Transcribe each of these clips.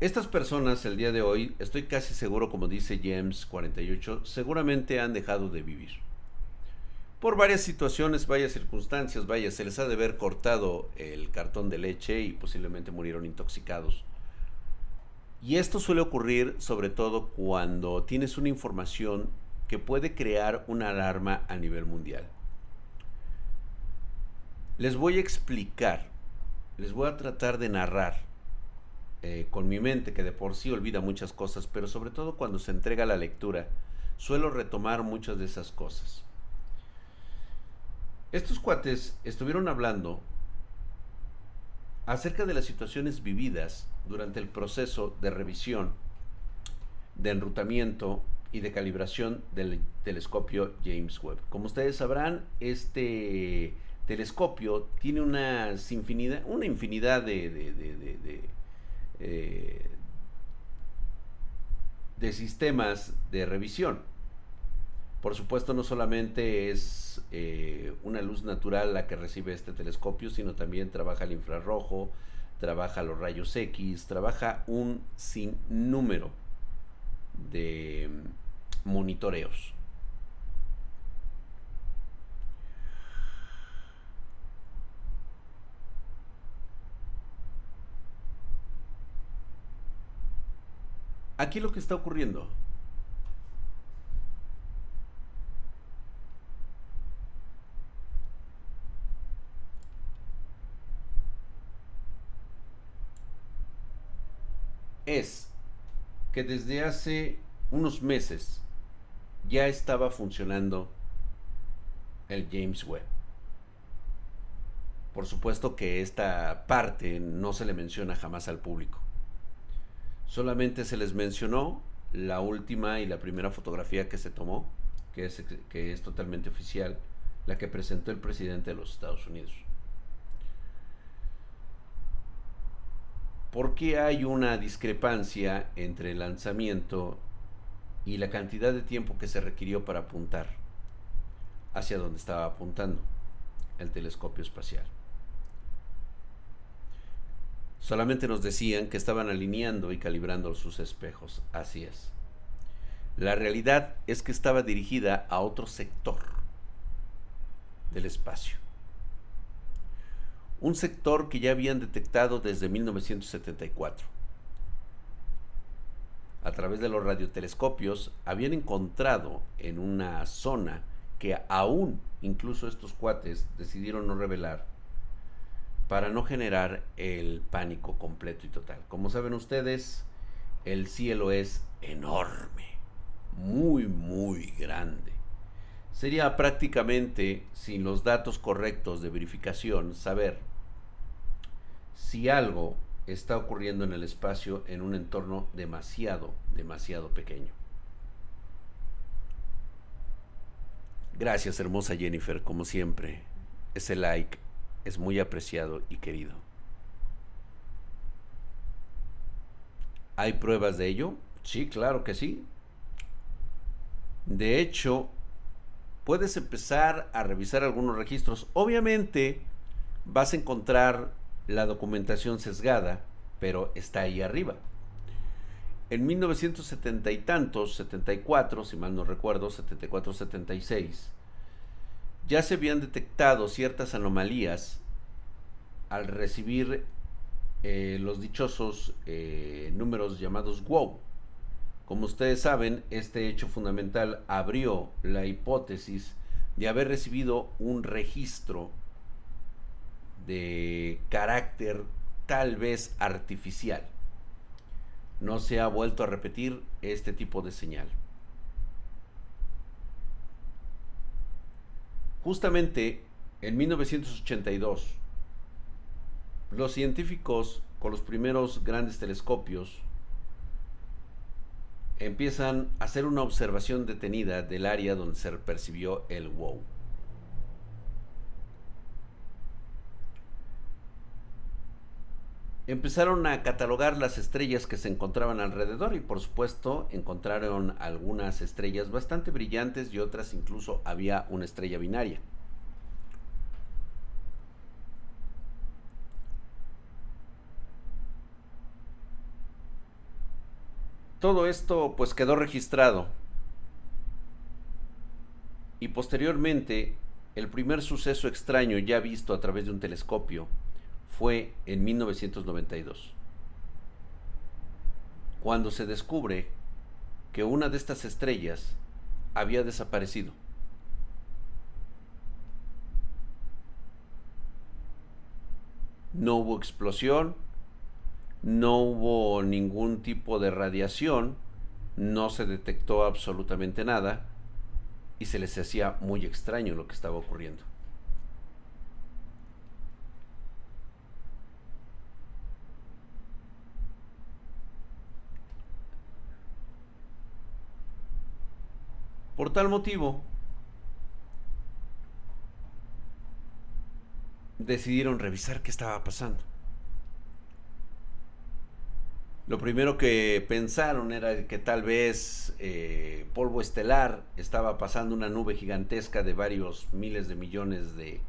Estas personas el día de hoy, estoy casi seguro, como dice James 48, seguramente han dejado de vivir. Por varias situaciones, varias circunstancias, vaya, se les ha de haber cortado el cartón de leche y posiblemente murieron intoxicados. Y esto suele ocurrir sobre todo cuando tienes una información que puede crear una alarma a nivel mundial. Les voy a explicar, les voy a tratar de narrar eh, con mi mente, que de por sí olvida muchas cosas, pero sobre todo cuando se entrega la lectura, suelo retomar muchas de esas cosas. Estos cuates estuvieron hablando acerca de las situaciones vividas durante el proceso de revisión, de enrutamiento y de calibración del telescopio James Webb. Como ustedes sabrán, este telescopio tiene una infinidad, una infinidad de, eh, de, sistemas de revisión. Por supuesto, no solamente es eh, una luz natural la que recibe este telescopio, sino también trabaja el infrarrojo, trabaja los rayos X, trabaja un sinnúmero de monitoreos. Aquí lo que está ocurriendo es que desde hace unos meses ya estaba funcionando el James Webb. Por supuesto que esta parte no se le menciona jamás al público. Solamente se les mencionó la última y la primera fotografía que se tomó, que es, que es totalmente oficial, la que presentó el presidente de los Estados Unidos. ¿Por qué hay una discrepancia entre el lanzamiento y la cantidad de tiempo que se requirió para apuntar hacia donde estaba apuntando el telescopio espacial? Solamente nos decían que estaban alineando y calibrando sus espejos. Así es. La realidad es que estaba dirigida a otro sector del espacio. Un sector que ya habían detectado desde 1974. A través de los radiotelescopios habían encontrado en una zona que aún incluso estos cuates decidieron no revelar para no generar el pánico completo y total. Como saben ustedes, el cielo es enorme, muy, muy grande. Sería prácticamente, sin los datos correctos de verificación, saber si algo está ocurriendo en el espacio en un entorno demasiado, demasiado pequeño. Gracias, hermosa Jennifer, como siempre. Ese like es muy apreciado y querido. ¿Hay pruebas de ello? Sí, claro que sí. De hecho, puedes empezar a revisar algunos registros. Obviamente vas a encontrar la documentación sesgada, pero está ahí arriba. En 1970 y tantos, 74, si mal no recuerdo, 74-76, ya se habían detectado ciertas anomalías al recibir eh, los dichosos eh, números llamados WOW. Como ustedes saben, este hecho fundamental abrió la hipótesis de haber recibido un registro de carácter tal vez artificial. No se ha vuelto a repetir este tipo de señal. Justamente en 1982, los científicos con los primeros grandes telescopios empiezan a hacer una observación detenida del área donde se percibió el wow. Empezaron a catalogar las estrellas que se encontraban alrededor y por supuesto encontraron algunas estrellas bastante brillantes y otras incluso había una estrella binaria. todo esto pues quedó registrado. Y posteriormente, el primer suceso extraño ya visto a través de un telescopio fue en 1992, cuando se descubre que una de estas estrellas había desaparecido. No hubo explosión, no hubo ningún tipo de radiación, no se detectó absolutamente nada y se les hacía muy extraño lo que estaba ocurriendo. Por tal motivo, decidieron revisar qué estaba pasando. Lo primero que pensaron era que tal vez eh, polvo estelar estaba pasando una nube gigantesca de varios miles de millones de,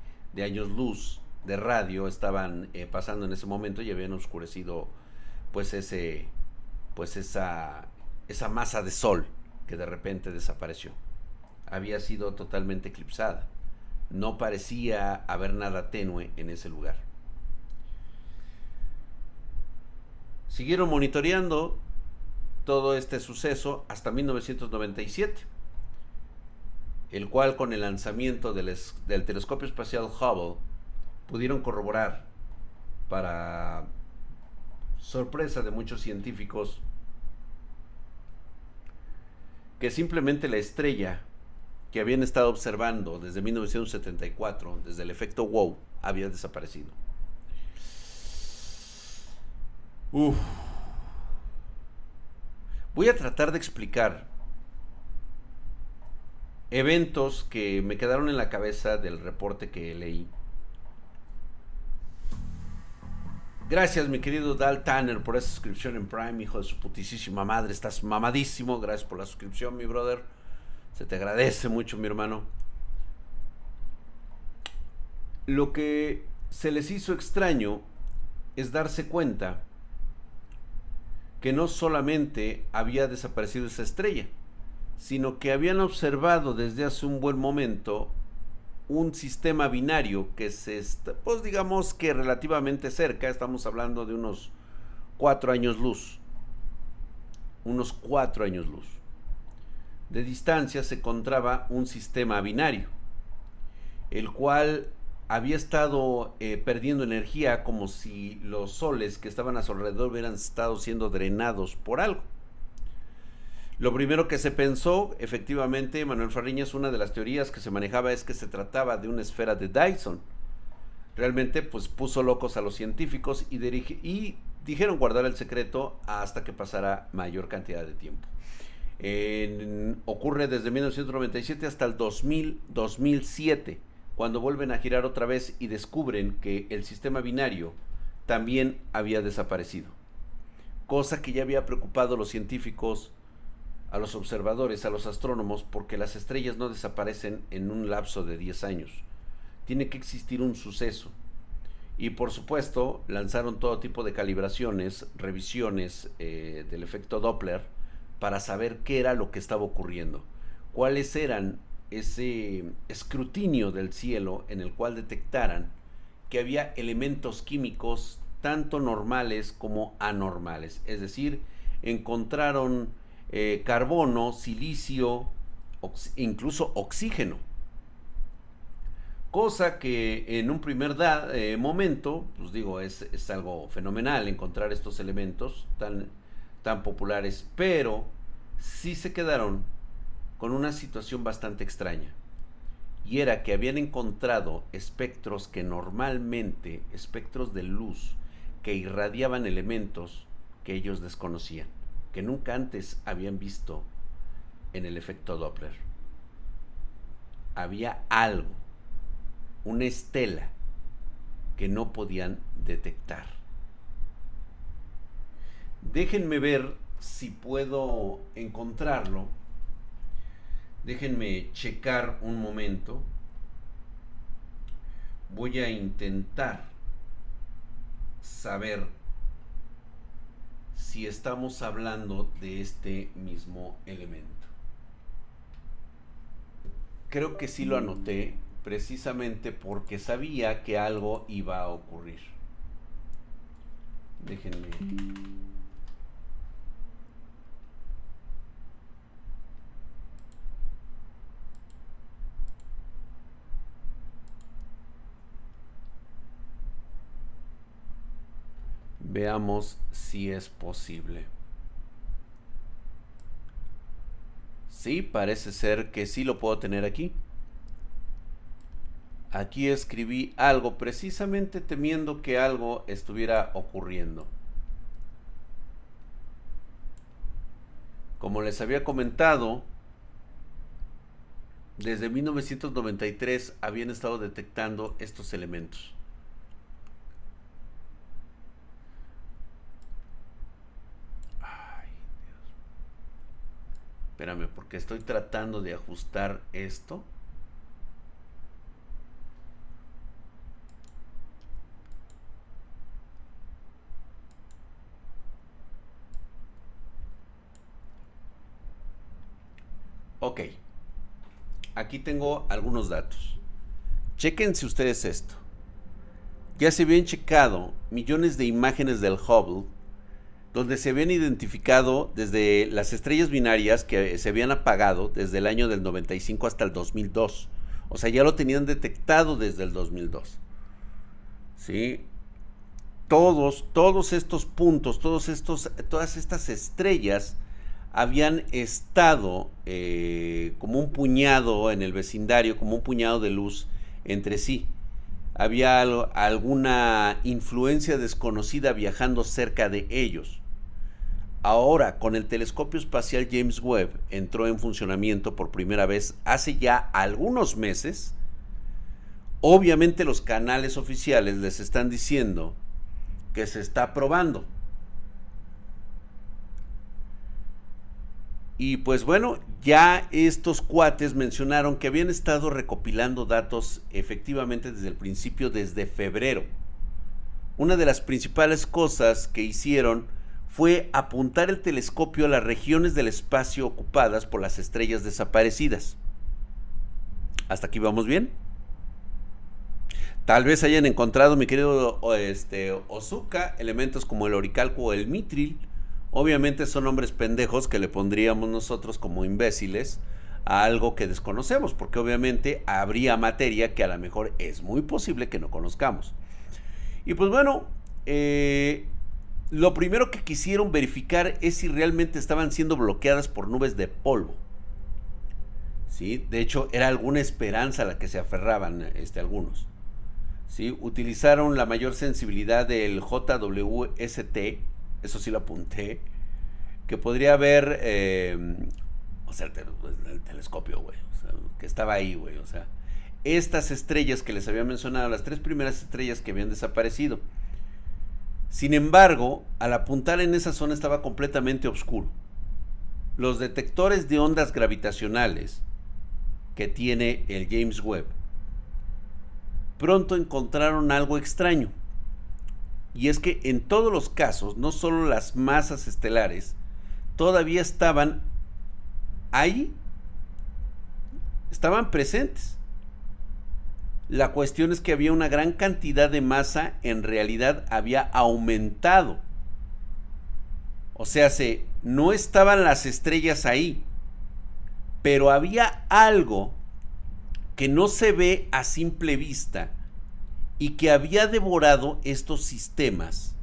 años luz de radio, estaban eh, pasando en ese momento y habían oscurecido pues ese pues esa esa masa de sol que de repente desapareció. Había sido totalmente eclipsada. No parecía haber nada tenue en ese lugar. Siguieron monitoreando todo este suceso hasta 1997, el cual con el lanzamiento del, telescopio espacial Hubble pudieron corroborar para sorpresa de muchos científicos que simplemente la estrella que habían estado observando desde 1974, desde el efecto WOW, había desaparecido. Voy a tratar de explicar eventos que me quedaron en la cabeza del reporte que leí. Gracias, mi querido Dal Tanner, por esa suscripción en Prime, hijo de su putísima madre. Estás mamadísimo. Gracias por la suscripción, mi brother. Se te agradece mucho, mi hermano. Lo que se les hizo extraño es darse cuenta que no solamente había desaparecido esa estrella, sino que habían observado desde hace un buen momento un sistema binario que se está, pues digamos que relativamente cerca, estamos hablando de unos cuatro años luz, unos cuatro años luz. De distancia se encontraba un sistema binario, el cual había estado eh, perdiendo energía como si los soles que estaban a su alrededor hubieran estado siendo drenados por algo. Lo primero que se pensó, efectivamente, Manuel Farriñas, una de las teorías que se manejaba es que se trataba de una esfera de Dyson. Realmente, pues puso locos a los científicos y, dijeron guardar el secreto hasta que pasara mayor cantidad de tiempo. ocurre desde 1997 hasta el 2000, 2007 cuando vuelven a girar otra vez y descubren que el sistema binario también había desaparecido. Cosa que ya había preocupado a los científicos, a los observadores, a los astrónomos, porque las estrellas no desaparecen en un lapso de 10 años. Tiene que existir un suceso. Y por supuesto, lanzaron todo tipo de calibraciones, revisiones eh, del efecto Doppler para saber qué era lo que estaba ocurriendo, cuáles eran ese escrutinio del cielo en el cual detectaran que había elementos químicos tanto normales como anormales. Es decir, encontraron eh, carbono, silicio, incluso oxígeno. Cosa que en un primer eh, momento, pues digo, es, algo fenomenal encontrar estos elementos tan, tan populares, pero sí se quedaron con una situación bastante extraña. Y era que habían encontrado espectros que normalmente, espectros de luz, que irradiaban elementos que ellos desconocían, que nunca antes habían visto en el efecto Doppler. Había algo, una estela, que no podían detectar. Déjenme ver si puedo encontrarlo Déjenme checar un momento. Voy a intentar saber si estamos hablando de este mismo elemento. Creo que sí lo anoté precisamente porque sabía que algo iba a ocurrir. Déjenme. Veamos si es posible. Sí, parece ser que sí lo puedo tener aquí. Aquí escribí algo precisamente temiendo que algo estuviera ocurriendo. Como les había comentado, desde 1993 habían estado detectando estos elementos. Espérame, porque estoy tratando de ajustar esto. Ok. Aquí tengo algunos datos. Chequense ustedes esto. Ya se habían checado millones de imágenes del Hubble donde se habían identificado desde las estrellas binarias que se habían apagado desde el año del 95 hasta el 2002. O sea, ya lo tenían detectado desde el 2002. ¿Sí? Todos, todos estos puntos, todos estos, todas estas estrellas habían estado eh, como un puñado en el vecindario, como un puñado de luz entre sí había alguna influencia desconocida viajando cerca de ellos. Ahora, con el telescopio espacial James Webb entró en funcionamiento por primera vez hace ya algunos meses. Obviamente los canales oficiales les están diciendo que se está probando. Y pues bueno, ya estos cuates mencionaron que habían estado recopilando datos efectivamente desde el principio, desde febrero. Una de las principales cosas que hicieron fue apuntar el telescopio a las regiones del espacio ocupadas por las estrellas desaparecidas. ¿Hasta aquí vamos bien? Tal vez hayan encontrado, mi querido este, Ozuka, elementos como el oricalco o el mitril, Obviamente son hombres pendejos que le pondríamos nosotros como imbéciles a algo que desconocemos, porque obviamente habría materia que a lo mejor es muy posible que no conozcamos. Y pues bueno, eh, lo primero que quisieron verificar es si realmente estaban siendo bloqueadas por nubes de polvo. ¿Sí? De hecho, era alguna esperanza a la que se aferraban este, algunos. ¿Sí? Utilizaron la mayor sensibilidad del JWST, eso sí lo apunté, que podría haber, eh, o sea, el, telescopio, güey, o sea, que estaba ahí, güey, o sea, estas estrellas que les había mencionado, las tres primeras estrellas que habían desaparecido. Sin embargo, al apuntar en esa zona estaba completamente oscuro. Los detectores de ondas gravitacionales que tiene el James Webb pronto encontraron algo extraño. Y es que en todos los casos, no solo las masas estelares, todavía estaban ahí, estaban presentes. La cuestión es que había una gran cantidad de masa, en realidad había aumentado. O sea, se, no estaban las estrellas ahí, pero había algo que no se ve a simple vista y que había devorado estos sistemas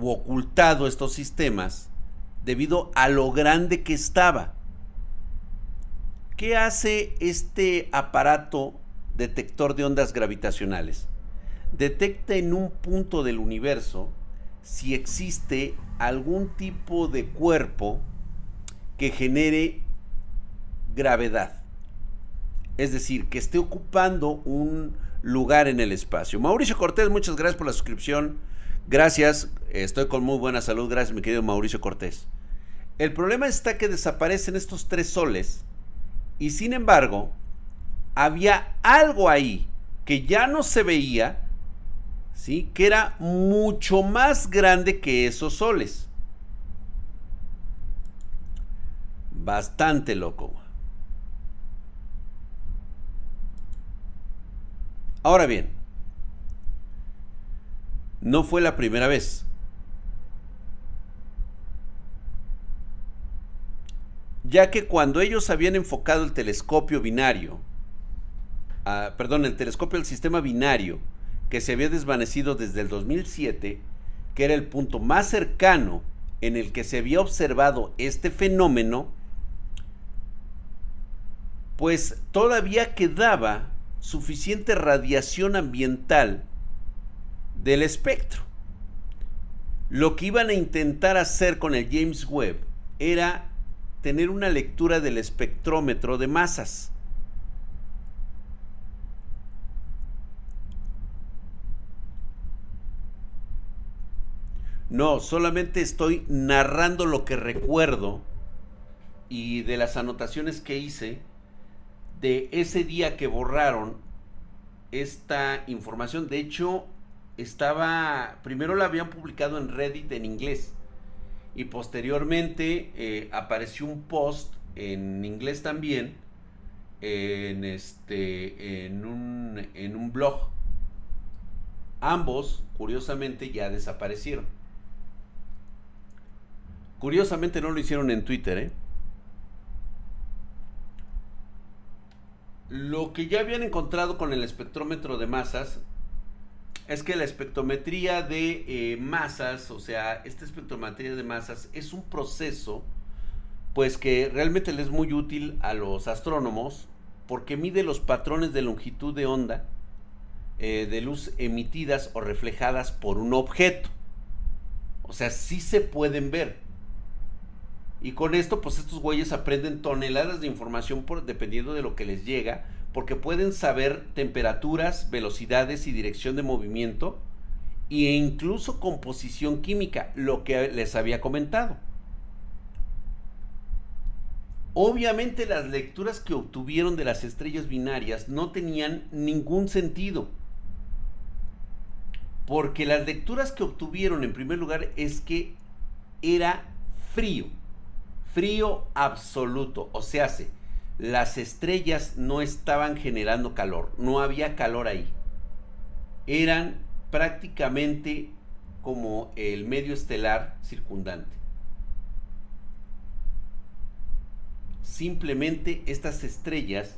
o ocultado estos sistemas debido a lo grande que estaba. ¿Qué hace este aparato detector de ondas gravitacionales? Detecta en un punto del universo si existe algún tipo de cuerpo que genere gravedad. Es decir, que esté ocupando un lugar en el espacio. Mauricio Cortés, muchas gracias por la suscripción. Gracias, estoy con muy buena salud. Gracias, mi querido Mauricio Cortés. El problema está que desaparecen estos tres soles y sin embargo había algo ahí que ya no se veía, ¿sí? que era mucho más grande que esos soles. Bastante loco. Ahora bien, no fue la primera vez. Ya que cuando ellos habían enfocado el telescopio binario perdón, el telescopio del sistema binario, que se había desvanecido desde el 2007, que era el punto más cercano en el que se había observado este fenómeno, pues todavía quedaba suficiente radiación ambiental del espectro. Lo que iban a intentar hacer con el James Webb era tener una lectura del espectrómetro de masas. No, solamente estoy narrando lo que recuerdo y de las anotaciones que hice de ese día que borraron esta información. De hecho, estaba, primero la habían publicado en Reddit en inglés y posteriormente eh, apareció un post en inglés también en este en un, en un blog. Ambos, curiosamente, ya desaparecieron. Curiosamente no lo hicieron en Twitter, ¿eh? Lo que ya habían encontrado con el espectrómetro de masas es que la espectrometría de eh, masas, o sea, esta espectrometría de masas es un proceso pues que realmente le es muy útil a los astrónomos porque mide los patrones de longitud de onda eh, de luz emitidas o reflejadas por un objeto. O sea, sí se pueden ver. Y con esto, pues estos güeyes aprenden toneladas de información dependiendo de lo que les llega, porque pueden saber temperaturas, velocidades y dirección de movimiento, e incluso composición química, lo que les había comentado. Obviamente las lecturas que obtuvieron de las estrellas binarias no tenían ningún sentido. Porque las lecturas que obtuvieron en primer lugar es que era frío frío absoluto. O sea, las estrellas no estaban generando calor, no había calor ahí. Eran prácticamente como el medio estelar circundante. Simplemente estas estrellas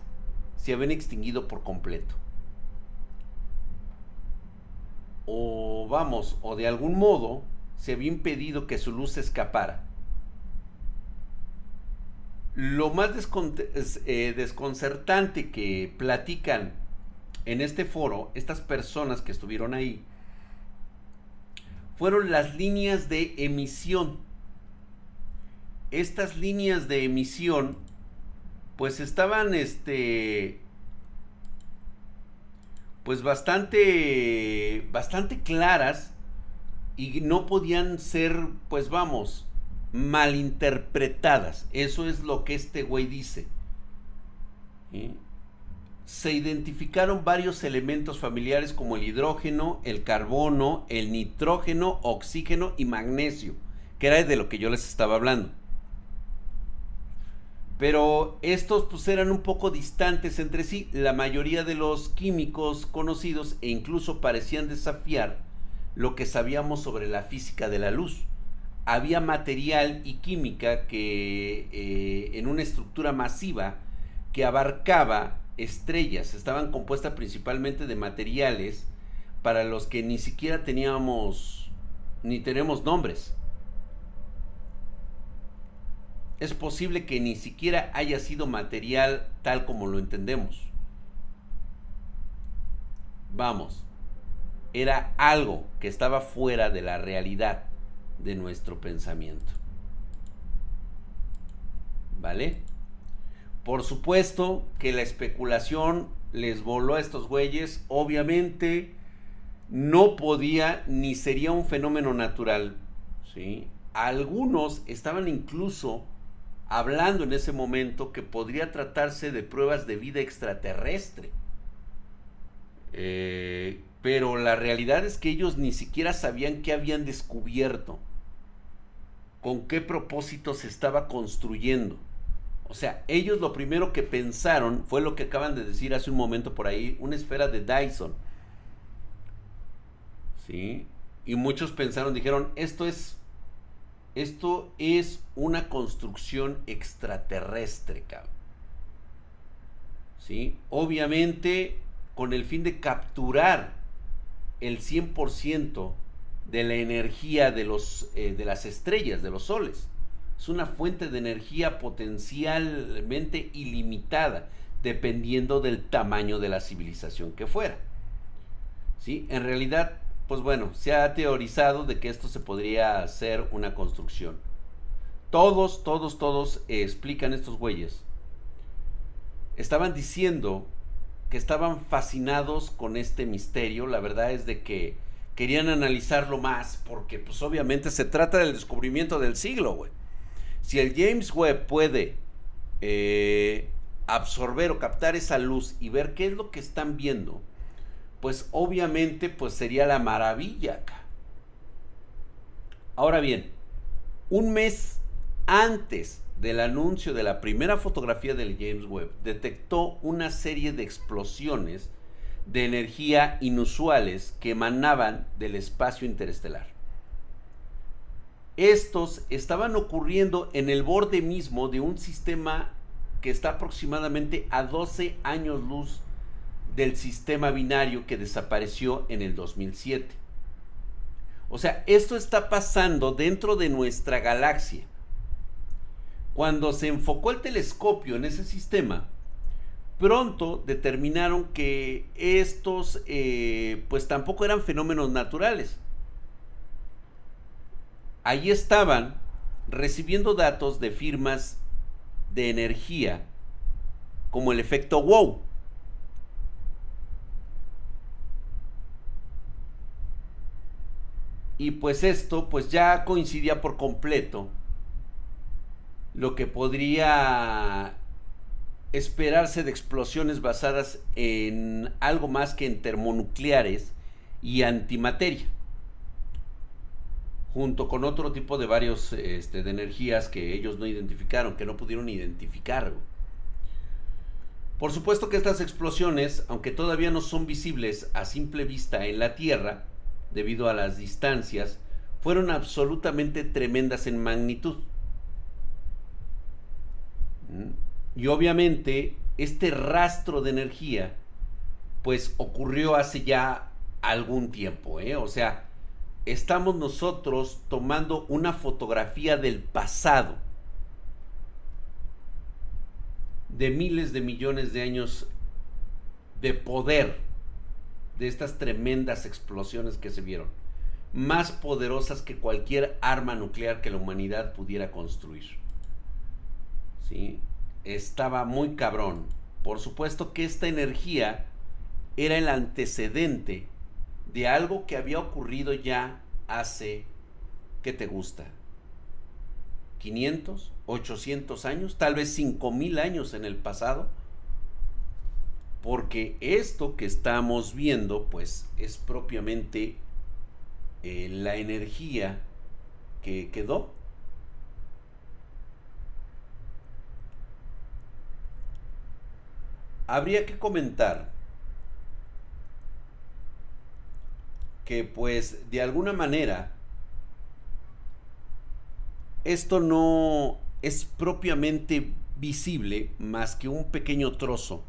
se habían extinguido por completo. O vamos, o de algún modo se había impedido que su luz escapara lo más eh, desconcertante que platican en este foro estas personas que estuvieron ahí fueron las líneas de emisión. Estas líneas de emisión pues estaban este pues bastante bastante claras y no podían ser pues vamos malinterpretadas. Eso es lo que este güey dice. Se identificaron varios elementos familiares como el hidrógeno, el carbono, el nitrógeno, oxígeno y magnesio, que era de lo que yo les estaba hablando. Pero estos pues eran un poco distantes entre sí. La mayoría de los químicos conocidos e incluso parecían desafiar lo que sabíamos sobre la física de la luz había material y química que eh, en una estructura masiva que abarcaba estrellas, estaban compuestas principalmente de materiales para los que ni siquiera teníamos ni tenemos nombres. Es posible que ni siquiera haya sido material tal como lo entendemos. Vamos, era algo que estaba fuera de la realidad de nuestro pensamiento. ¿Vale? Por supuesto que la especulación les voló a estos güeyes. Obviamente no podía ni sería un fenómeno natural. ¿sí? Algunos estaban incluso hablando en ese momento que podría tratarse de pruebas de vida extraterrestre. Eh, pero la realidad es que ellos ni siquiera sabían qué habían descubierto con qué propósito se estaba construyendo. O sea, ellos lo primero que pensaron fue lo que acaban de decir hace un momento por ahí, una esfera de Dyson. ¿Sí? Y muchos pensaron, dijeron, esto es esto es una construcción extraterrestre, cabrón. ¿Sí? Obviamente con el fin de capturar el 100% de la energía de, los, eh, de las estrellas, de los soles. Es una fuente de energía potencialmente ilimitada, dependiendo del tamaño de la civilización que fuera. ¿Sí? En realidad, pues bueno, se ha teorizado de que esto se podría hacer una construcción. Todos, todos, todos explican estos güeyes. Estaban diciendo que estaban fascinados con este misterio. La verdad es de que querían analizarlo más porque pues obviamente se trata del descubrimiento del siglo, güey. Si el James Webb puede eh, absorber o captar esa luz y ver qué es lo que están viendo, pues obviamente pues sería la maravilla acá. Ahora bien, un mes antes del anuncio de la primera fotografía del James Webb, detectó una serie de explosiones de energía inusuales que emanaban del espacio interestelar. Estos estaban ocurriendo en el borde mismo de un sistema que está aproximadamente a 12 años luz del sistema binario que desapareció en el 2007. O sea, esto está pasando dentro de nuestra galaxia. Cuando se enfocó el telescopio en ese sistema, pronto determinaron que estos eh, pues tampoco eran fenómenos naturales. Allí estaban recibiendo datos de firmas de energía como el efecto wow Y pues esto pues ya coincidía por completo lo que podría esperarse de explosiones basadas en algo más que en termonucleares y antimateria junto con otro tipo de varios este, de energías que ellos no identificaron, que no pudieron identificar. Por supuesto que estas explosiones, aunque todavía no son visibles a simple vista en la Tierra, debido a las distancias, fueron absolutamente tremendas en magnitud. ¿Mm? Y obviamente este rastro de energía, pues ocurrió hace ya algún tiempo, ¿eh? O sea, estamos nosotros tomando una fotografía del pasado, de miles de millones de años de poder de estas tremendas explosiones que se vieron, más poderosas que cualquier arma nuclear que la humanidad pudiera construir. ¿Sí? Estaba muy cabrón. Por supuesto que esta energía era el antecedente de algo que había ocurrido ya hace, ¿qué te gusta? 500, 800 años, tal vez 5000 años en el pasado porque esto que estamos viendo pues es propiamente eh, la energía que quedó. Habría que comentar que pues de alguna manera esto no es propiamente visible más que un pequeño trozo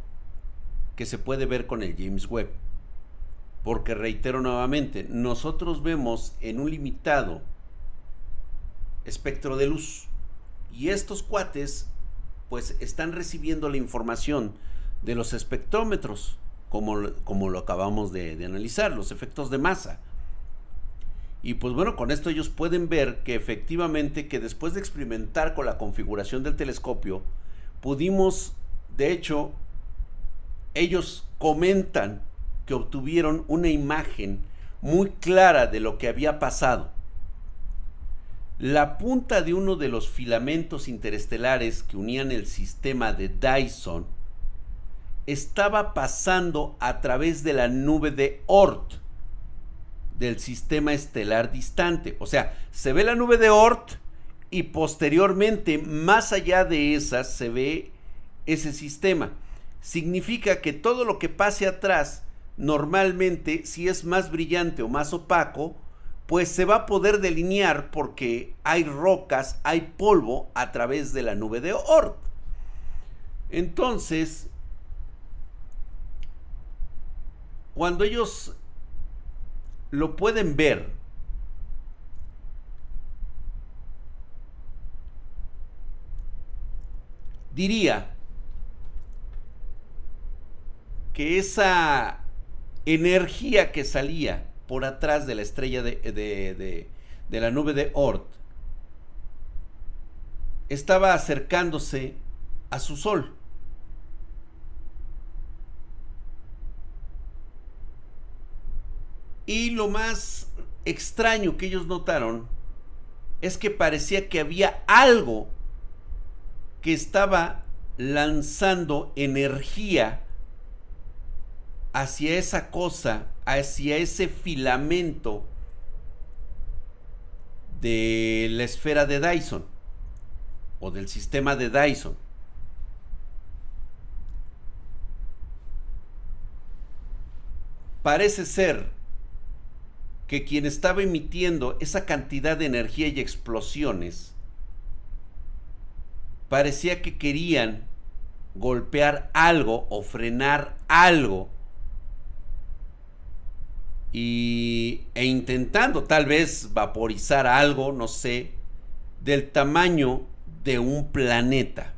que se puede ver con el James Webb. Porque reitero nuevamente, nosotros vemos en un limitado espectro de luz. Y estos cuates pues están recibiendo la información de los espectrómetros, como, como lo acabamos de, de analizar, los efectos de masa. Y pues bueno, con esto ellos pueden ver que efectivamente que después de experimentar con la configuración del telescopio, pudimos de hecho ellos comentan que obtuvieron una imagen muy clara de lo que había pasado. La punta de uno de los filamentos interestelares que unían el sistema de Dyson estaba pasando a través de la nube de Oort del sistema estelar distante. O sea, se ve la nube de Oort y posteriormente, más allá de esas, se ve ese sistema. Significa que todo lo que pase atrás, normalmente, si es más brillante o más opaco, pues se va a poder delinear porque hay rocas, hay polvo a través de la nube de Oort. Entonces, cuando ellos lo pueden ver, diría que esa energía que salía por atrás de la estrella de, de, la nube de Oort estaba acercándose a su sol. Y lo más extraño que ellos notaron es que parecía que había algo que estaba lanzando energía hacia esa cosa, hacia ese filamento de la esfera de Dyson o del sistema de Dyson. Parece ser que quien estaba emitiendo esa cantidad de energía y explosiones parecía que querían golpear algo o frenar algo y, e intentando tal vez vaporizar algo, no sé, del tamaño de un planeta.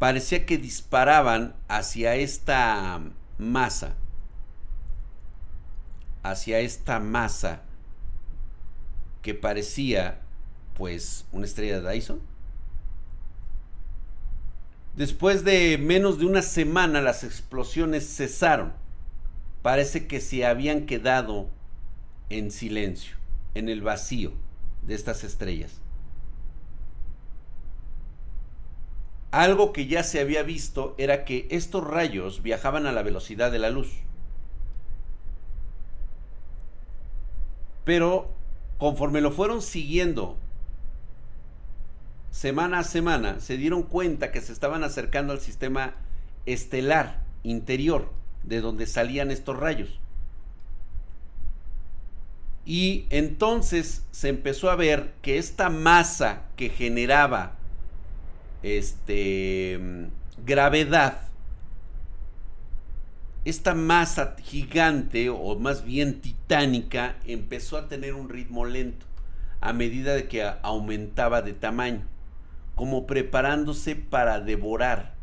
Parecía que disparaban hacia esta masa, hacia esta masa que parecía pues una estrella de Dyson Después de menos de una semana las explosiones cesaron. Parece que se habían quedado en silencio, en el vacío de estas estrellas. Algo que ya se había visto era que estos rayos viajaban a la velocidad de la luz. Pero conforme lo fueron siguiendo semana a semana, se dieron cuenta que se estaban acercando al sistema estelar interior, de donde salían estos rayos. Y entonces se empezó a ver que esta masa que generaba este gravedad, esta masa gigante o más bien titánica empezó a tener un ritmo lento a medida de que aumentaba de tamaño como preparándose para devorar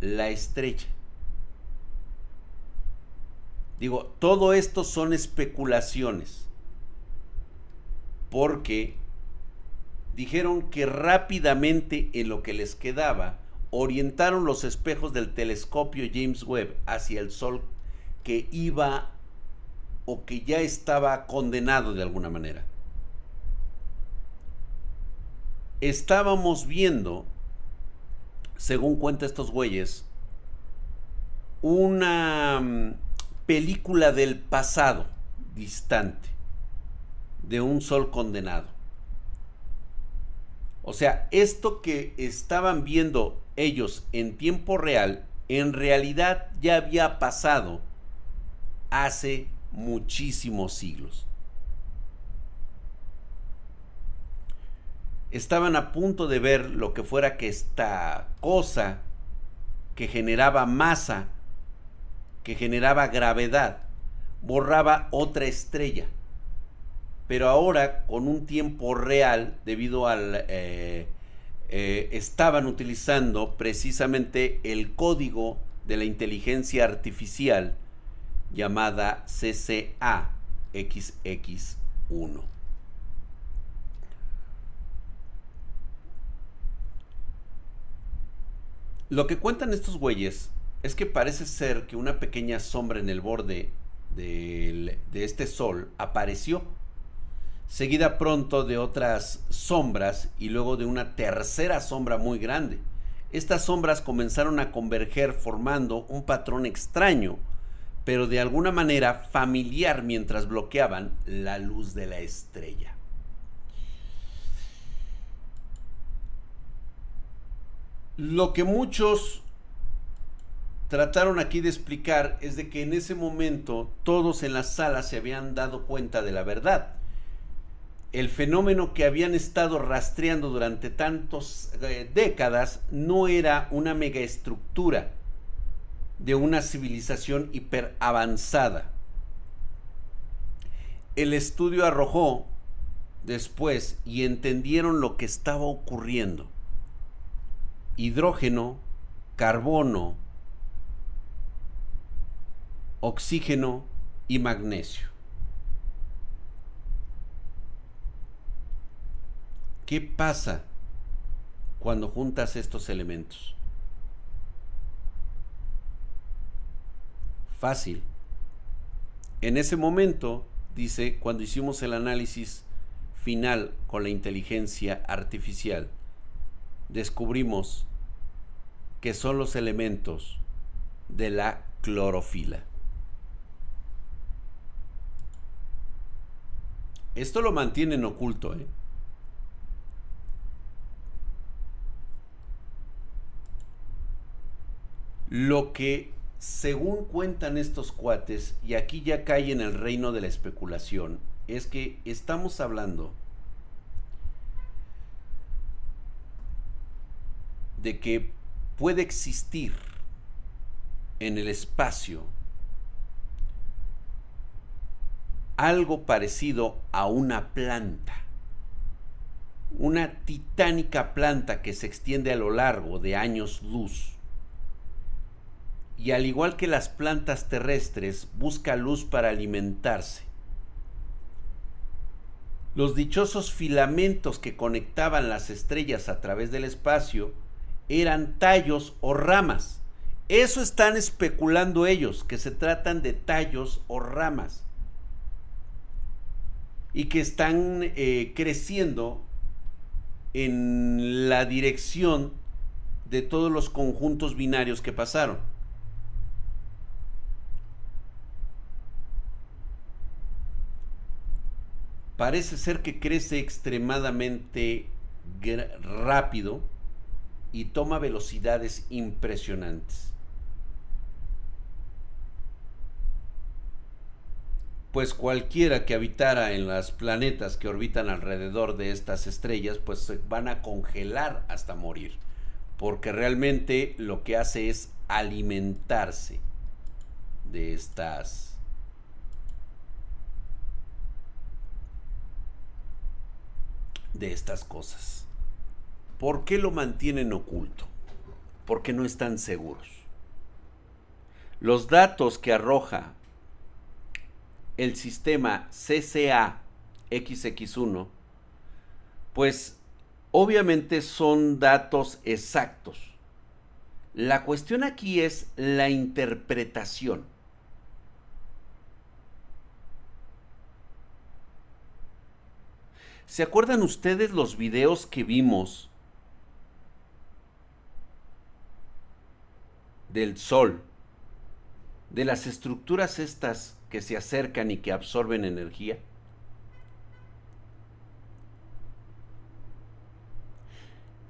la estrella. Digo, todo esto son especulaciones, porque dijeron que rápidamente en lo que les quedaba, orientaron los espejos del telescopio James Webb hacia el Sol que iba o que ya estaba condenado de alguna manera estábamos viendo, según cuenta estos güeyes, una mm, película del pasado distante de un sol condenado. O sea, esto que estaban viendo ellos en tiempo real, en realidad ya había pasado hace muchísimos siglos. estaban a punto de ver lo que fuera que esta cosa que generaba masa, que generaba gravedad, borraba otra estrella. Pero ahora, con un tiempo real, debido al... Eh, eh, estaban utilizando precisamente el código de la inteligencia artificial llamada CCA XX1. Lo que cuentan estos güeyes es que parece ser que una pequeña sombra en el borde de, este sol apareció, seguida pronto de otras sombras y luego de una tercera sombra muy grande. Estas sombras comenzaron a converger formando un patrón extraño, pero de alguna manera familiar mientras bloqueaban la luz de la estrella. Lo que muchos trataron aquí de explicar es de que en ese momento todos en la sala se habían dado cuenta de la verdad. El fenómeno que habían estado rastreando durante tantas eh, décadas no era una megaestructura de una civilización hiper avanzada. El estudio arrojó después y entendieron lo que estaba ocurriendo. Hidrógeno, carbono, oxígeno y magnesio. ¿Qué pasa cuando juntas estos elementos? Fácil. En ese momento, dice, cuando hicimos el análisis final con la inteligencia artificial, descubrimos que son los elementos de la clorofila. Esto lo mantienen oculto, ¿eh? Lo que, según cuentan estos cuates, y aquí ya cae en el reino de la especulación, es que estamos hablando de que puede existir en el espacio algo parecido a una planta. Una titánica planta que se extiende a lo largo de años luz. Y al igual que las plantas terrestres, busca luz para alimentarse. Los dichosos filamentos que conectaban las estrellas a través del espacio eran tallos o ramas. Eso están especulando ellos, que se tratan de tallos o ramas y que están eh, creciendo en la dirección de todos los conjuntos binarios que pasaron. Parece ser que crece extremadamente rápido y toma velocidades impresionantes. pues cualquiera que habitara en los planetas que orbitan alrededor de estas estrellas, pues se van a congelar hasta morir, porque realmente lo que hace es alimentarse de estas de estas cosas. ¿Por qué lo mantienen oculto? Porque no están seguros. Los datos que arroja el sistema CCA XX1, pues obviamente son datos exactos. La cuestión aquí es la interpretación. ¿Se acuerdan ustedes los videos que vimos del Sol? De las estructuras estas que se acercan y que absorben energía?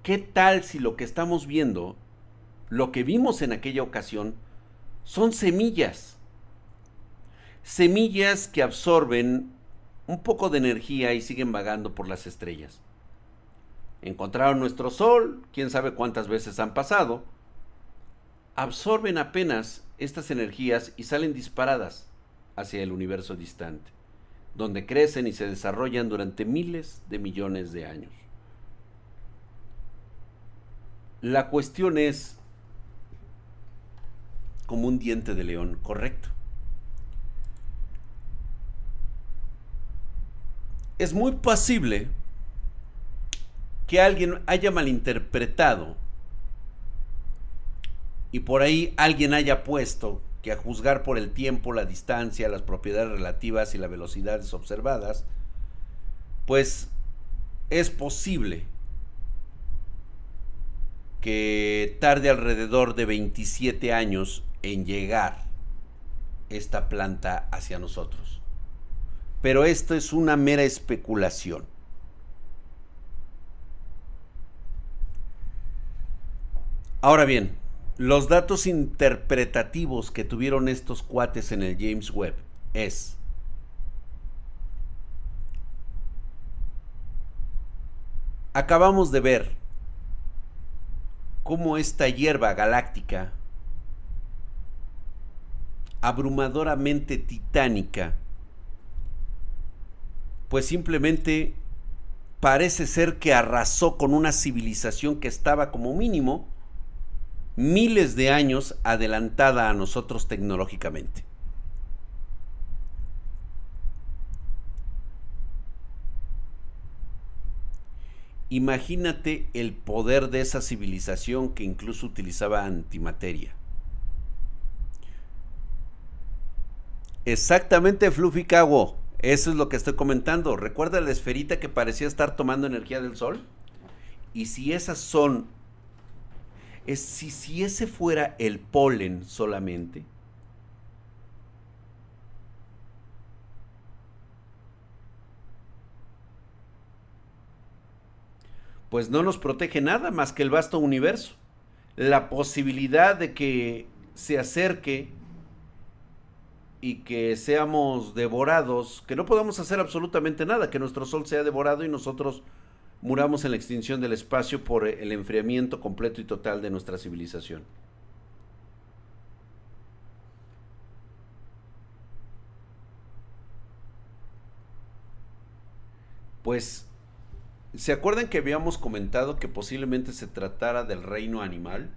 ¿Qué tal si lo que estamos viendo, lo que vimos en aquella ocasión, son semillas? Semillas que absorben un poco de energía y siguen vagando por las estrellas. Encontraron nuestro Sol, quién sabe cuántas veces han pasado, absorben apenas estas energías y salen disparadas hacia el universo distante, donde crecen y se desarrollan durante miles de millones de años. La cuestión es como un diente de león, correcto. Es muy posible que alguien haya malinterpretado y por ahí alguien haya puesto que a juzgar por el tiempo, la distancia, las propiedades relativas y las velocidades observadas, pues es posible que tarde alrededor de 27 años en llegar esta planta hacia nosotros. Pero esto es una mera especulación. Ahora bien, los datos interpretativos que tuvieron estos cuates en el James Webb es acabamos de ver cómo esta hierba galáctica abrumadoramente titánica pues simplemente parece ser que arrasó con una civilización que estaba como mínimo miles de años adelantada a nosotros tecnológicamente. Imagínate el poder de esa civilización que incluso utilizaba antimateria. Exactamente, Fluffy Cago. Eso es lo que estoy comentando. ¿Recuerda la esferita que parecía estar tomando energía del sol? Y si esas son es si, si ese fuera el polen solamente, pues no nos protege nada más que el vasto universo. La posibilidad de que se acerque y que seamos devorados, que no podamos hacer absolutamente nada, que nuestro sol sea devorado y nosotros muramos en la extinción del espacio por el enfriamiento completo y total de nuestra civilización. Pues, ¿se acuerdan que habíamos comentado que posiblemente se tratara del reino animal?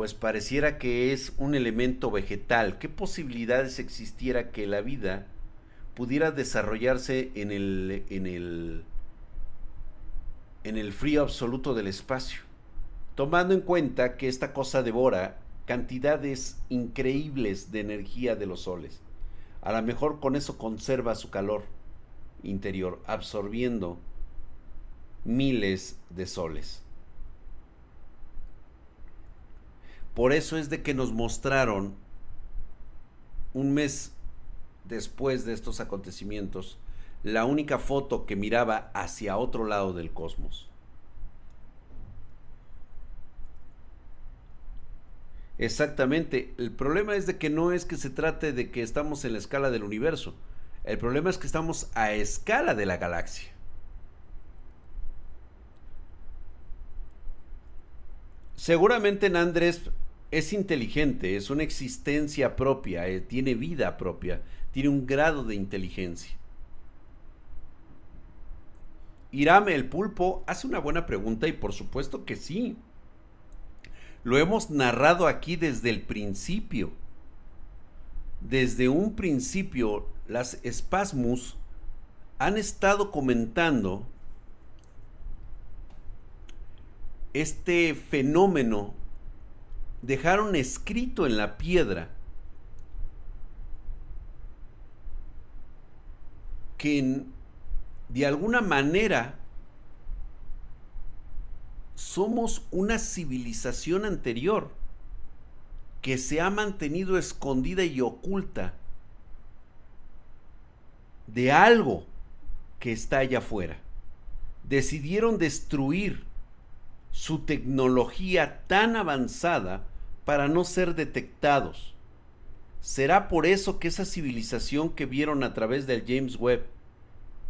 Pues pareciera que es un elemento vegetal. ¿Qué posibilidades existiera que la vida pudiera desarrollarse en el, en el en el frío absoluto del espacio, tomando en cuenta que esta cosa devora cantidades increíbles de energía de los soles. A lo mejor con eso conserva su calor interior, absorbiendo miles de soles. Por eso es de que nos mostraron un mes después de estos acontecimientos la única foto que miraba hacia otro lado del cosmos. Exactamente, el problema es de que no es que se trate de que estamos en la escala del universo, el problema es que estamos a escala de la galaxia. Seguramente Nandrés es inteligente, es una existencia propia, eh, tiene vida propia, tiene un grado de inteligencia. Irame el pulpo hace una buena pregunta y por supuesto que sí. Lo hemos narrado aquí desde el principio. Desde un principio, las espasmus han estado comentando este fenómeno. Dejaron escrito en la piedra que de alguna manera somos una civilización anterior que se ha mantenido escondida y oculta de algo que está allá afuera. Decidieron destruir su tecnología tan avanzada para no ser detectados. ¿Será por eso que esa civilización que vieron a través del James Webb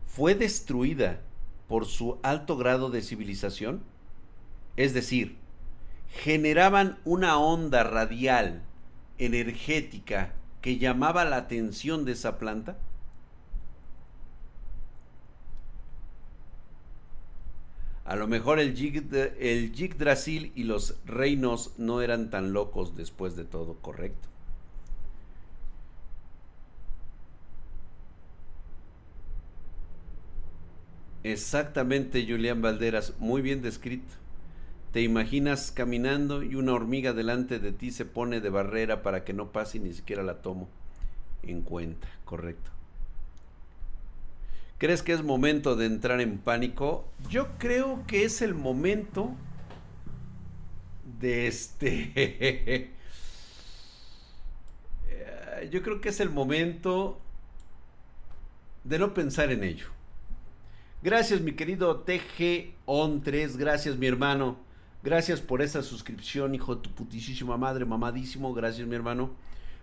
fue destruida por su alto grado de civilización? Es decir, generaban una onda radial energética que llamaba la atención de esa planta? A lo mejor el, Yggdrasil y los reinos no eran tan locos después de todo, correcto. Exactamente, Julián Valderas, muy bien descrito. Te imaginas caminando y una hormiga delante de ti se pone de barrera para que no pase y ni siquiera la tomo en cuenta, correcto. ¿Crees que es momento de entrar en pánico? Yo creo que es el momento de este yo creo que es el momento de no pensar en ello. Gracias, mi querido TG On 3. Gracias, mi hermano. Gracias por esa suscripción, hijo de tu putísima madre, mamadísimo. Gracias, mi hermano.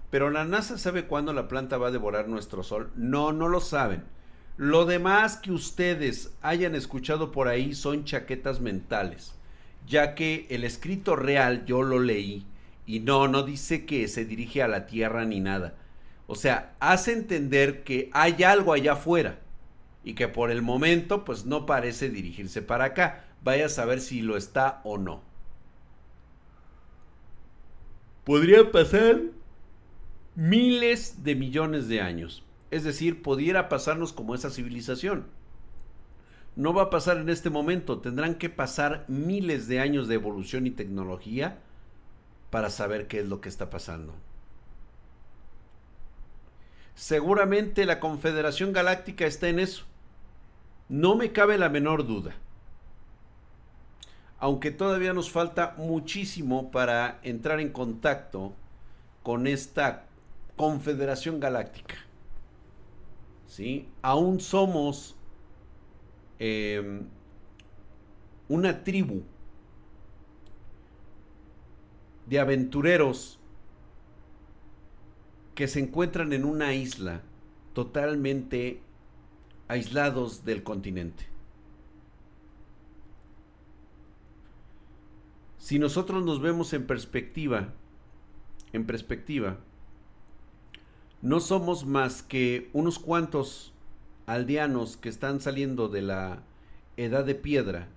Pero la NASA sabe cuándo la planta va a devorar nuestro sol. No, no lo saben. Lo demás que ustedes hayan escuchado por ahí son chaquetas mentales, ya que el escrito real yo lo leí y no, no dice que se dirige a la Tierra ni nada. O sea, hace entender que hay algo allá afuera y que por el momento pues no parece dirigirse para acá. Vaya a saber si lo está o no. Podría pasar miles de millones de años. Es decir, pudiera pasarnos como esa civilización. No va a pasar en este momento, tendrán que pasar miles de años de evolución y tecnología para saber qué es lo que está pasando. Seguramente la Confederación Galáctica está en eso. No me cabe la menor duda. Aunque todavía nos falta muchísimo para entrar en contacto con esta Confederación Galáctica. ¿Sí? Aún somos em, una tribu de aventureros que se encuentran en una isla totalmente aislados del continente. Si nosotros nos vemos en perspectiva, en perspectiva, no somos más que unos cuantos aldeanos que están saliendo de la edad de piedra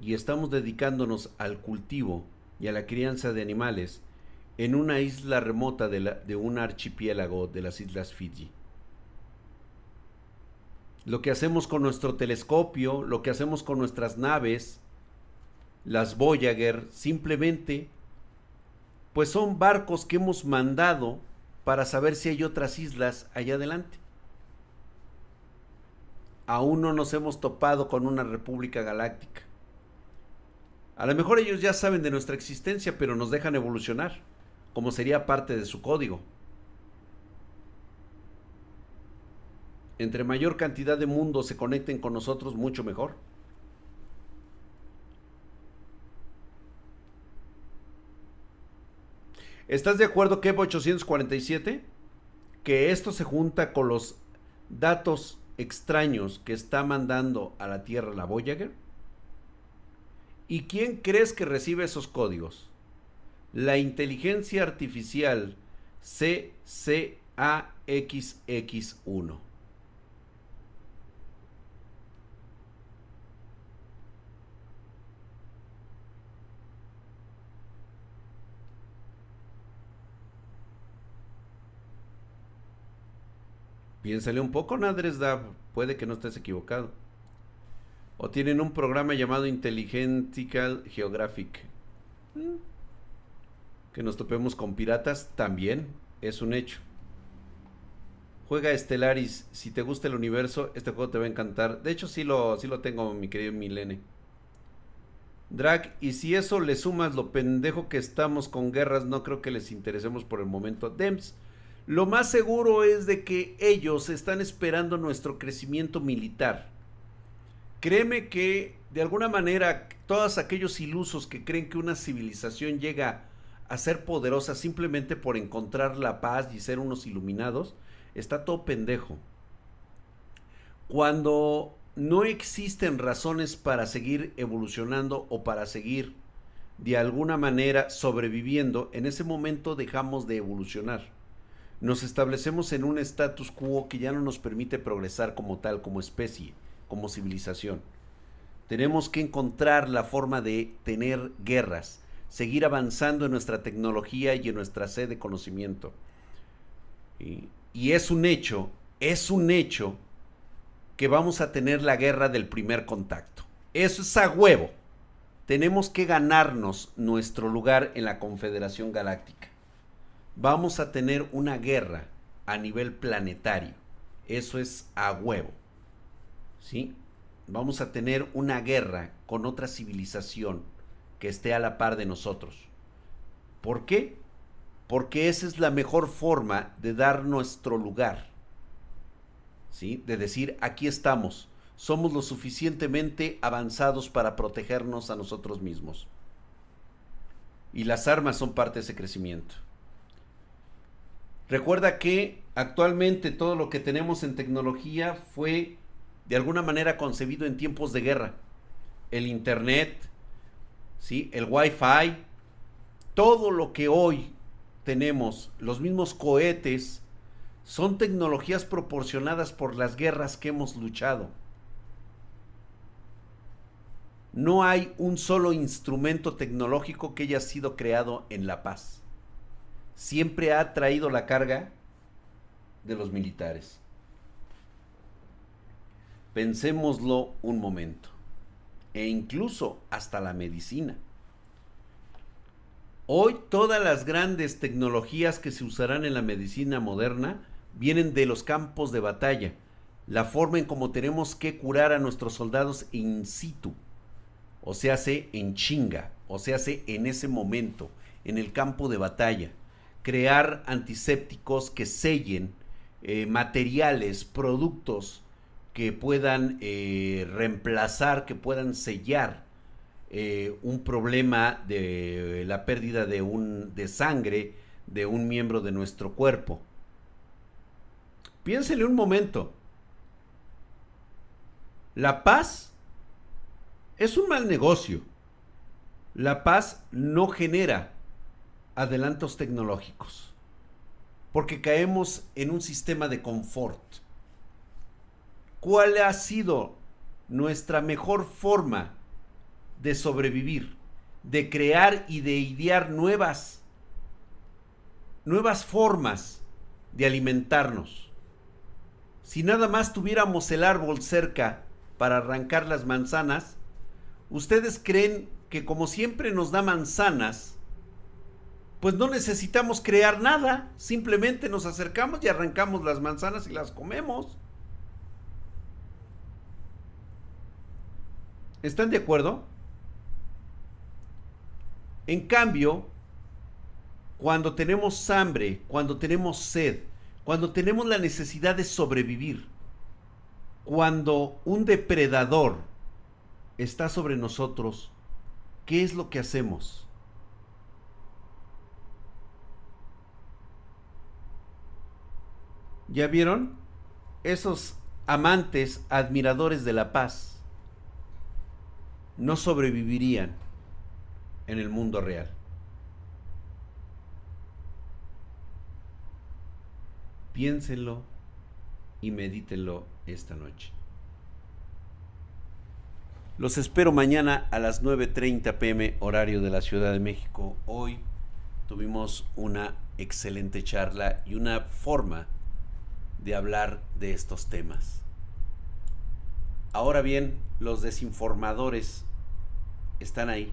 y estamos dedicándonos al cultivo y a la crianza de animales en una isla remota de, de un archipiélago de las Islas Fiji. Lo que hacemos con nuestro telescopio, lo que hacemos con nuestras naves, las Voyager, simplemente, pues son barcos que hemos mandado para saber si hay otras islas allá adelante. Aún no nos hemos topado con una república galáctica. A lo mejor ellos ya saben de nuestra existencia, pero nos dejan evolucionar, como sería parte de su código. Entre mayor cantidad de mundos se conecten con nosotros, mucho mejor. ¿Estás de acuerdo, Kev 847? Que esto se junta con los datos extraños que está mandando a la Tierra la Voyager. ¿Y quién crees que recibe esos códigos? La inteligencia artificial CCAXX1. Piénsale un poco, Nadresda, puede que no estés equivocado. O tienen un programa llamado Intelligentical Geographic. Mm. Que nos topemos con piratas también es un hecho. Juega Stellaris, si te gusta el universo, este juego te va a encantar. De hecho, sí lo, sí lo tengo, mi querido Milene. Drag, y si eso le sumas lo pendejo que estamos con guerras, no creo que les interesemos por el momento. Dems, lo más seguro es de que ellos están esperando nuestro crecimiento militar. Créeme que de alguna manera todos aquellos ilusos que creen que una civilización llega a ser poderosa simplemente por encontrar la paz y ser unos iluminados, está todo pendejo. Cuando no existen razones para seguir evolucionando o para seguir de alguna manera sobreviviendo, en ese momento dejamos de evolucionar nos establecemos en un status quo que ya no nos permite progresar como tal, como especie, como civilización. Tenemos que encontrar la forma de tener guerras, seguir avanzando en nuestra tecnología y en nuestra sed de conocimiento. Y, y es un hecho, es un hecho que vamos a tener la guerra del primer contacto. Eso es a huevo. Tenemos que ganarnos nuestro lugar en la Confederación Galáctica vamos a tener una guerra a nivel planetario. Eso es a huevo. ¿Sí? Vamos a tener una guerra con otra civilización que esté a la par de nosotros. ¿Por qué? porque esa es la mejor forma de dar nuestro lugar. ¿Sí? De decir, aquí estamos, somos lo suficientemente avanzados para protegernos a nosotros mismos. Y las armas son parte de ese crecimiento. Recuerda que actualmente todo lo que tenemos en tecnología fue de alguna manera concebido en tiempos de guerra. El Internet, ¿sí? el Wi-Fi, todo lo que hoy tenemos, los mismos cohetes, son tecnologías proporcionadas por las guerras que hemos luchado. No hay un solo instrumento tecnológico que haya sido creado en la paz. Siempre ha traído la carga de los militares. Pensémoslo un momento. E incluso hasta la medicina. Hoy todas las grandes tecnologías que se usarán en la medicina moderna vienen de los campos de batalla. La forma en cómo tenemos que curar a nuestros soldados in situ o se hace en chinga, o se hace en ese momento, en el campo de batalla. Crear antisépticos que sellen eh, materiales, productos que puedan eh, reemplazar, que puedan sellar eh, un problema de la pérdida de, un, de sangre de un miembro de nuestro cuerpo. Piénsele un momento. La paz es un mal negocio. La paz no genera adelantos tecnológicos, porque caemos en un sistema de confort. ¿Cuál ha sido nuestra mejor forma de sobrevivir, de crear y de idear nuevas, nuevas formas de alimentarnos? Si nada más tuviéramos el árbol cerca para arrancar las manzanas, ¿Ustedes creen que como siempre nos da manzanas, pues no necesitamos crear nada, simplemente nos acercamos y arrancamos las manzanas y las comemos? ¿Están de acuerdo? En cambio, cuando tenemos hambre, cuando tenemos sed, cuando tenemos la necesidad de sobrevivir, cuando un depredador está sobre nosotros, ¿qué es lo que hacemos? ¿Ya vieron? Esos amantes, admiradores de la paz, no sobrevivirían en el mundo real. Piénsenlo y medítenlo esta noche. Los espero mañana a las 9.30 pm horario de la Ciudad de México. Hoy tuvimos una excelente charla y una forma de hablar de estos temas. Ahora bien, los desinformadores están ahí.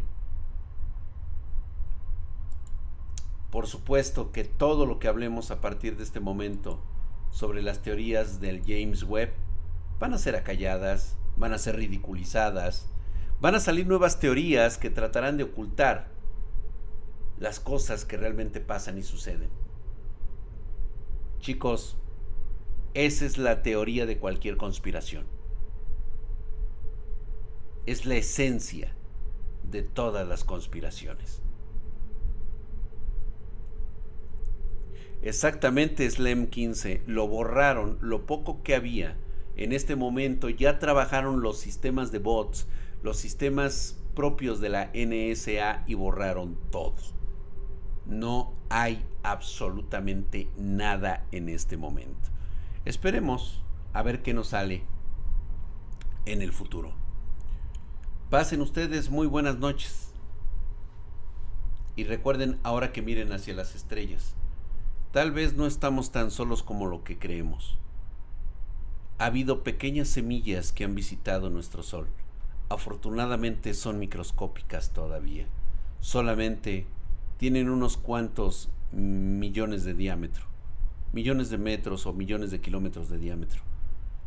Por supuesto que todo lo que hablemos a partir de este momento sobre las teorías del James Webb van a ser acalladas, van a ser ridiculizadas, van a salir nuevas teorías que tratarán de ocultar las cosas que realmente pasan y suceden. Chicos, esa es la teoría de cualquier conspiración. Es la esencia de todas las conspiraciones. Exactamente SLEM 15 lo borraron lo poco que había en este momento ya trabajaron los sistemas de bots, los sistemas propios de la NSA y borraron todo. No hay absolutamente nada en este momento. Esperemos a ver qué nos sale en el futuro. Pasen ustedes muy buenas noches. Y recuerden ahora que miren hacia las estrellas. Tal vez no estamos tan solos como lo que creemos ha habido pequeñas semillas que han visitado nuestro Sol. Afortunadamente son microscópicas todavía. Solamente tienen unos cuantos millones de diámetro millones de metros o millones de kilómetros de diámetro.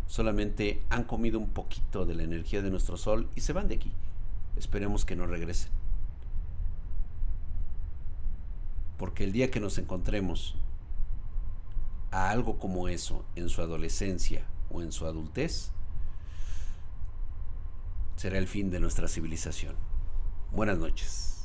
Solamente han comido un poquito de la energía de nuestro Sol y se van de aquí. Esperemos que no regresen. Porque el día que nos encontremos a algo como eso en su adolescencia o en su adultez, será el fin de nuestra civilización. Buenas noches.